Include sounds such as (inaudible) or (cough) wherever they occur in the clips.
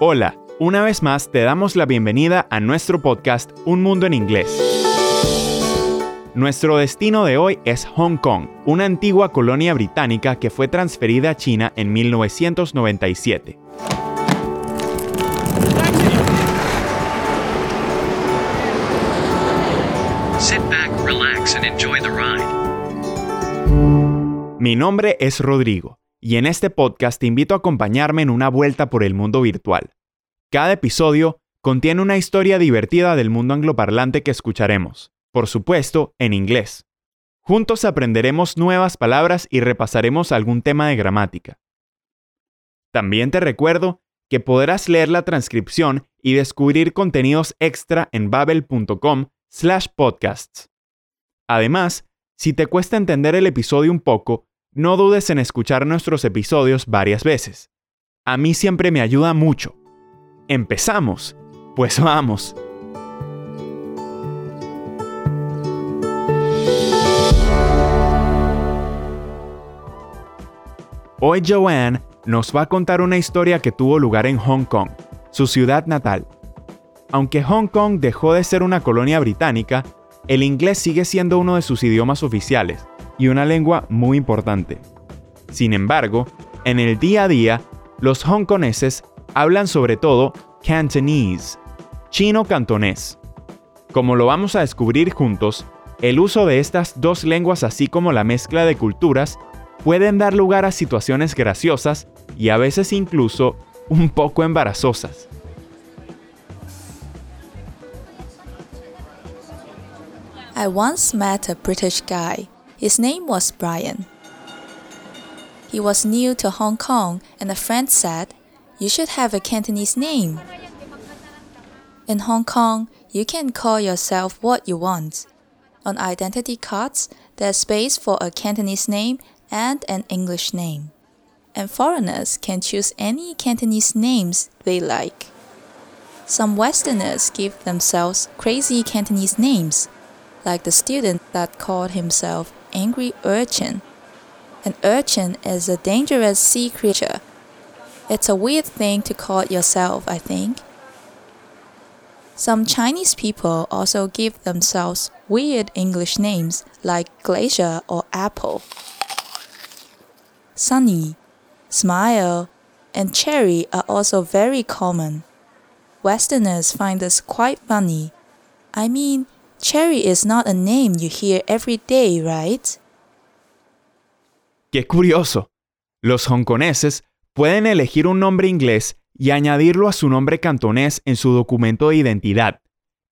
Hola, una vez más te damos la bienvenida a nuestro podcast Un Mundo en Inglés. Nuestro destino de hoy es Hong Kong, una antigua colonia británica que fue transferida a China en 1997. Sit back, relax, and enjoy the ride. Mi nombre es Rodrigo y en este podcast te invito a acompañarme en una vuelta por el mundo virtual. Cada episodio contiene una historia divertida del mundo angloparlante que escucharemos, por supuesto, en inglés. Juntos aprenderemos nuevas palabras y repasaremos algún tema de gramática. También te recuerdo que podrás leer la transcripción y descubrir contenidos extra en babel.com slash podcasts. Además, si te cuesta entender el episodio un poco, no dudes en escuchar nuestros episodios varias veces. A mí siempre me ayuda mucho. ¿Empezamos? Pues vamos. Hoy Joanne nos va a contar una historia que tuvo lugar en Hong Kong, su ciudad natal. Aunque Hong Kong dejó de ser una colonia británica, el inglés sigue siendo uno de sus idiomas oficiales y una lengua muy importante. Sin embargo, en el día a día, los hongkoneses hablan sobre todo Cantonese, chino cantonés. Como lo vamos a descubrir juntos, el uso de estas dos lenguas así como la mezcla de culturas pueden dar lugar a situaciones graciosas y a veces incluso un poco embarazosas. I once met a British guy. His name was Brian. He was new to Hong Kong, and a friend said, You should have a Cantonese name. In Hong Kong, you can call yourself what you want. On identity cards, there's space for a Cantonese name and an English name. And foreigners can choose any Cantonese names they like. Some Westerners give themselves crazy Cantonese names, like the student that called himself Angry Urchin. An urchin is a dangerous sea creature. It's a weird thing to call yourself, I think. Some Chinese people also give themselves weird English names like Glacier or Apple. Sunny, Smile, and Cherry are also very common. Westerners find this quite funny. I mean, Cherry is not a name you hear every day, right? ¡Qué curioso! Los hongkoneses pueden elegir un nombre inglés y añadirlo a su nombre cantonés en su documento de identidad.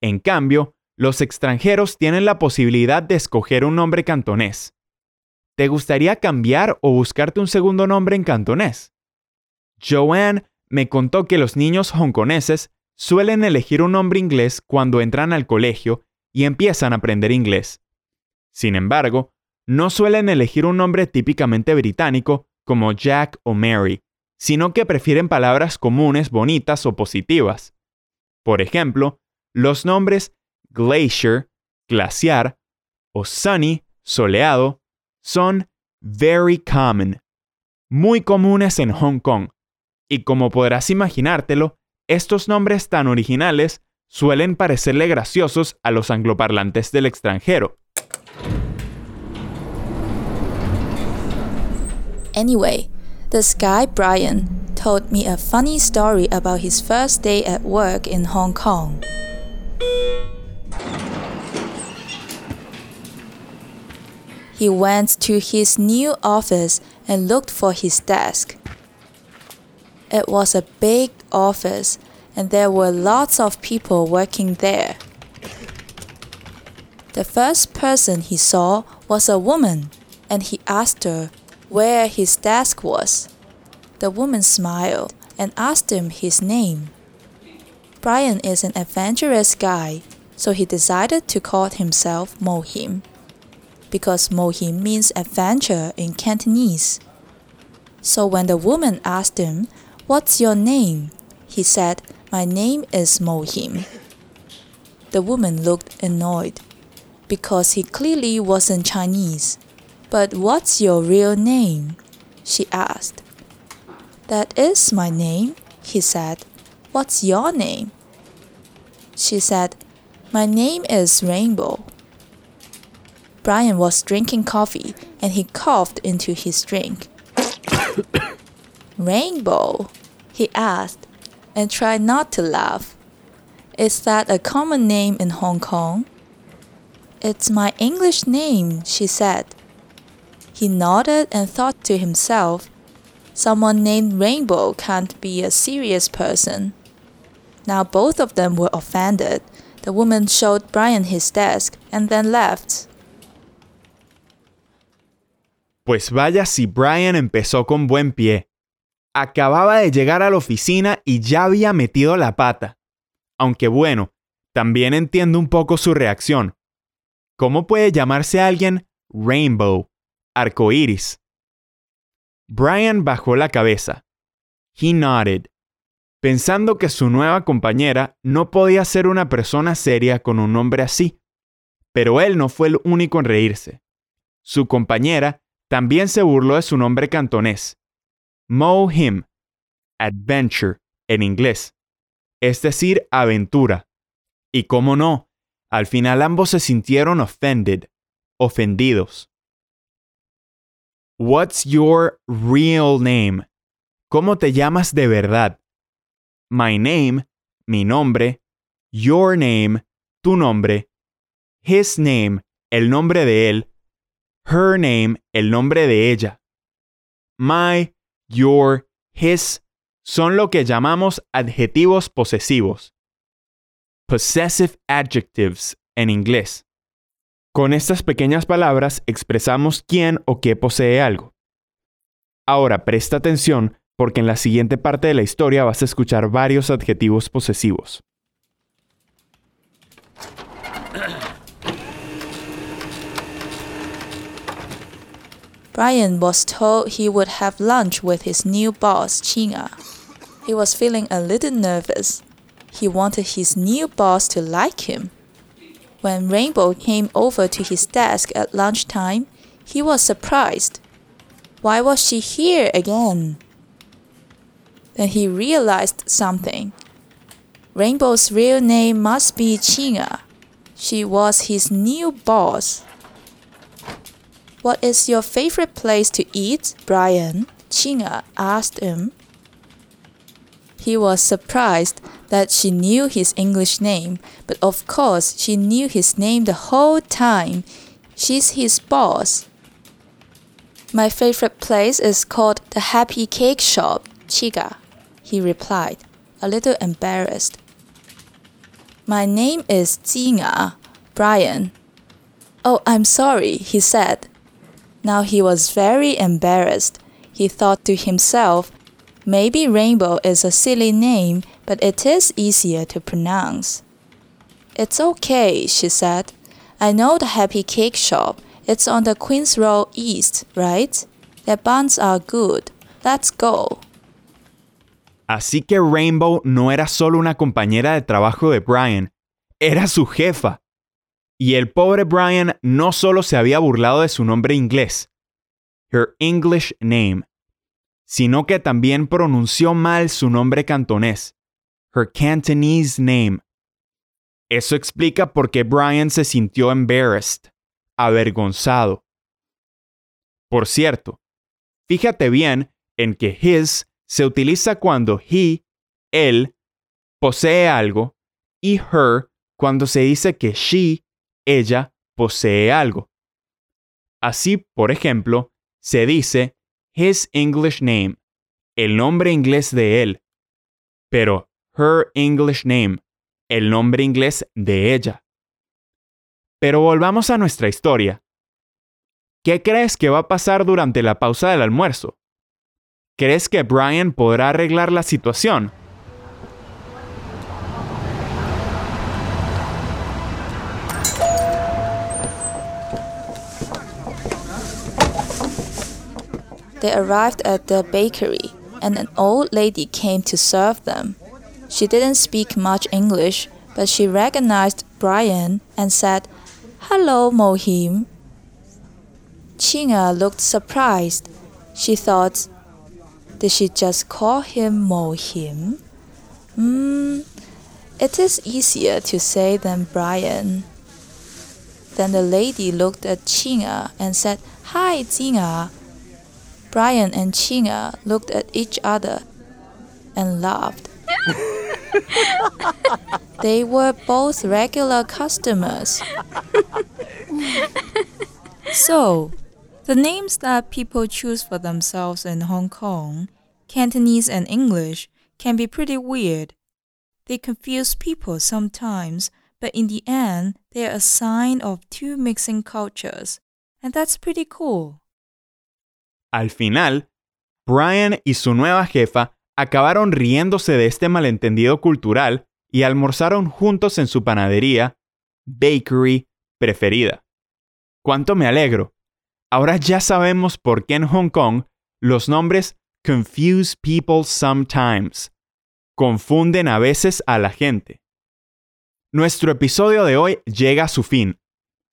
En cambio, los extranjeros tienen la posibilidad de escoger un nombre cantonés. ¿Te gustaría cambiar o buscarte un segundo nombre en cantonés? Joanne me contó que los niños hongkoneses suelen elegir un nombre inglés cuando entran al colegio y empiezan a aprender inglés. Sin embargo, no suelen elegir un nombre típicamente británico como Jack o Mary, sino que prefieren palabras comunes, bonitas o positivas. Por ejemplo, los nombres glacier, glaciar, o sunny, soleado, son very common, muy comunes en Hong Kong. Y como podrás imaginártelo, estos nombres tan originales suelen parecerle graciosos a los angloparlantes del extranjero. Anyway, this guy Brian told me a funny story about his first day at work in Hong Kong. He went to his new office and looked for his desk. It was a big office and there were lots of people working there. The first person he saw was a woman, and he asked her where his desk was. The woman smiled and asked him his name. Brian is an adventurous guy, so he decided to call himself Mohim, because Mohim means adventure in Cantonese. So when the woman asked him, What's your name? he said, My name is Mohim. The woman looked annoyed because he clearly wasn't Chinese. But what's your real name? she asked. That is my name, he said. What's your name? She said, My name is Rainbow. Brian was drinking coffee and he coughed into his drink. (coughs) Rainbow? he asked, and try not to laugh. Is that a common name in Hong Kong? It's my English name, she said. He nodded and thought to himself, Someone named Rainbow can't be a serious person. Now both of them were offended. The woman showed Brian his desk and then left. Pues vaya si Brian empezó con buen pie. Acababa de llegar a la oficina y ya había metido la pata. Aunque bueno, también entiendo un poco su reacción. ¿Cómo puede llamarse alguien Rainbow, arcoíris? Brian bajó la cabeza. He nodded, pensando que su nueva compañera no podía ser una persona seria con un nombre así. Pero él no fue el único en reírse. Su compañera también se burló de su nombre cantonés, Mo Him, Adventure en inglés, es decir, aventura. Y cómo no, al final ambos se sintieron offended, ofendidos. What's your real name? ¿Cómo te llamas de verdad? My name, mi nombre. Your name, tu nombre. His name, el nombre de él. Her name, el nombre de ella. My, your, his son lo que llamamos adjetivos posesivos. Possessive adjectives en inglés. Con estas pequeñas palabras expresamos quién o qué posee algo. Ahora presta atención porque en la siguiente parte de la historia vas a escuchar varios adjetivos posesivos. Brian was told he would have lunch with his new boss, Chinga. He was feeling a little nervous. He wanted his new boss to like him. When Rainbow came over to his desk at lunchtime, he was surprised. Why was she here again? Then he realized something. Rainbow's real name must be Chinga. She was his new boss. What is your favorite place to eat, Brian? Chinga asked him. He was surprised that she knew his English name, but of course she knew his name the whole time. She's his boss. My favorite place is called the Happy Cake Shop, Chiga, he replied, a little embarrassed. My name is Jinga, Brian. Oh, I'm sorry, he said. Now he was very embarrassed. He thought to himself, maybe Rainbow is a silly name but it is easier to pronounce. It's okay, she said. I know the Happy Cake Shop. It's on the Queen's Road East, right? Their buns are good. Let's go. Así que Rainbow no era solo una compañera de trabajo de Brian, era su jefa. Y el pobre Brian no solo se había burlado de su nombre inglés, her English name, sino que también pronunció mal su nombre cantonés, her Cantonese name. Eso explica por qué Brian se sintió embarrassed, avergonzado. Por cierto, fíjate bien en que his se utiliza cuando he, él, posee algo y her cuando se dice que she, ella, posee algo. Así, por ejemplo, se dice his English name, el nombre inglés de él. Pero her English name, el nombre inglés de ella. Pero volvamos a nuestra historia. ¿Qué crees que va a pasar durante la pausa del almuerzo? ¿Crees que Brian podrá arreglar la situación? They arrived at the bakery, and an old lady came to serve them. She didn't speak much English, but she recognized Brian and said, Hello, Mohim. Chinga looked surprised. She thought, Did she just call him Mohim? Hmm, it is easier to say than Brian. Then the lady looked at Chinga and said, Hi, Chinga. Brian and Chinga uh, looked at each other and laughed. (laughs) they were both regular customers. so, the names that people choose for themselves in Hong Kong, Cantonese and English, can be pretty weird. They confuse people sometimes, but in the end, they are a sign of two mixing cultures, and that's pretty cool. Al final, Brian y su nueva jefa acabaron riéndose de este malentendido cultural y almorzaron juntos en su panadería, bakery, preferida. ¡Cuánto me alegro! Ahora ya sabemos por qué en Hong Kong los nombres confuse people sometimes. Confunden a veces a la gente. Nuestro episodio de hoy llega a su fin.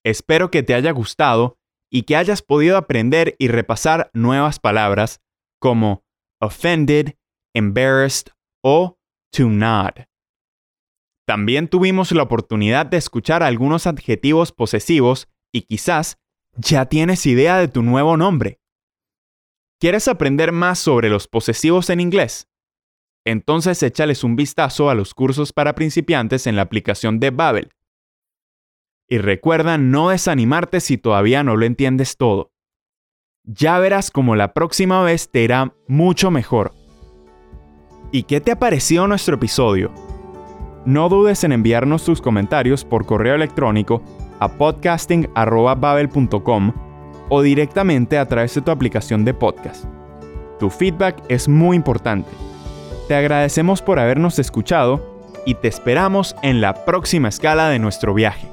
Espero que te haya gustado y que hayas podido aprender y repasar nuevas palabras como offended, embarrassed o to nod. También tuvimos la oportunidad de escuchar algunos adjetivos posesivos y quizás ya tienes idea de tu nuevo nombre. ¿Quieres aprender más sobre los posesivos en inglés? Entonces échales un vistazo a los cursos para principiantes en la aplicación de Babel. Y recuerda no desanimarte si todavía no lo entiendes todo. Ya verás cómo la próxima vez te irá mucho mejor. ¿Y qué te ha parecido nuestro episodio? No dudes en enviarnos tus comentarios por correo electrónico a podcasting.babel.com o directamente a través de tu aplicación de podcast. Tu feedback es muy importante. Te agradecemos por habernos escuchado y te esperamos en la próxima escala de nuestro viaje.